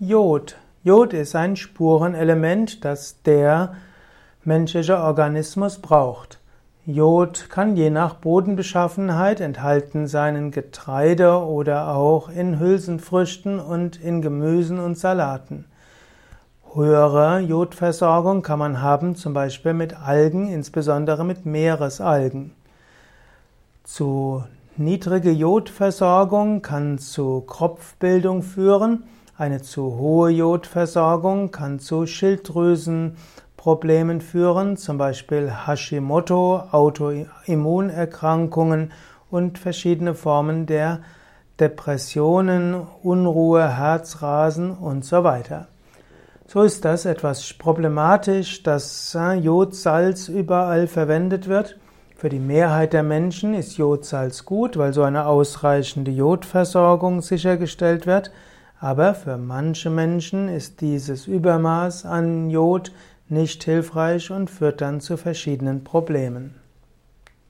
Jod. Jod ist ein Spurenelement, das der menschliche Organismus braucht. Jod kann je nach Bodenbeschaffenheit enthalten sein in Getreide oder auch in Hülsenfrüchten und in Gemüsen und Salaten. Höhere Jodversorgung kann man haben, zum Beispiel mit Algen, insbesondere mit Meeresalgen. Zu niedrige Jodversorgung kann zu Kropfbildung führen. Eine zu hohe Jodversorgung kann zu Schilddrüsenproblemen führen, zum Beispiel Hashimoto, Autoimmunerkrankungen und verschiedene Formen der Depressionen, Unruhe, Herzrasen und so weiter. So ist das etwas problematisch, dass äh, Jodsalz überall verwendet wird. Für die Mehrheit der Menschen ist Jodsalz gut, weil so eine ausreichende Jodversorgung sichergestellt wird. Aber für manche Menschen ist dieses Übermaß an Jod nicht hilfreich und führt dann zu verschiedenen Problemen.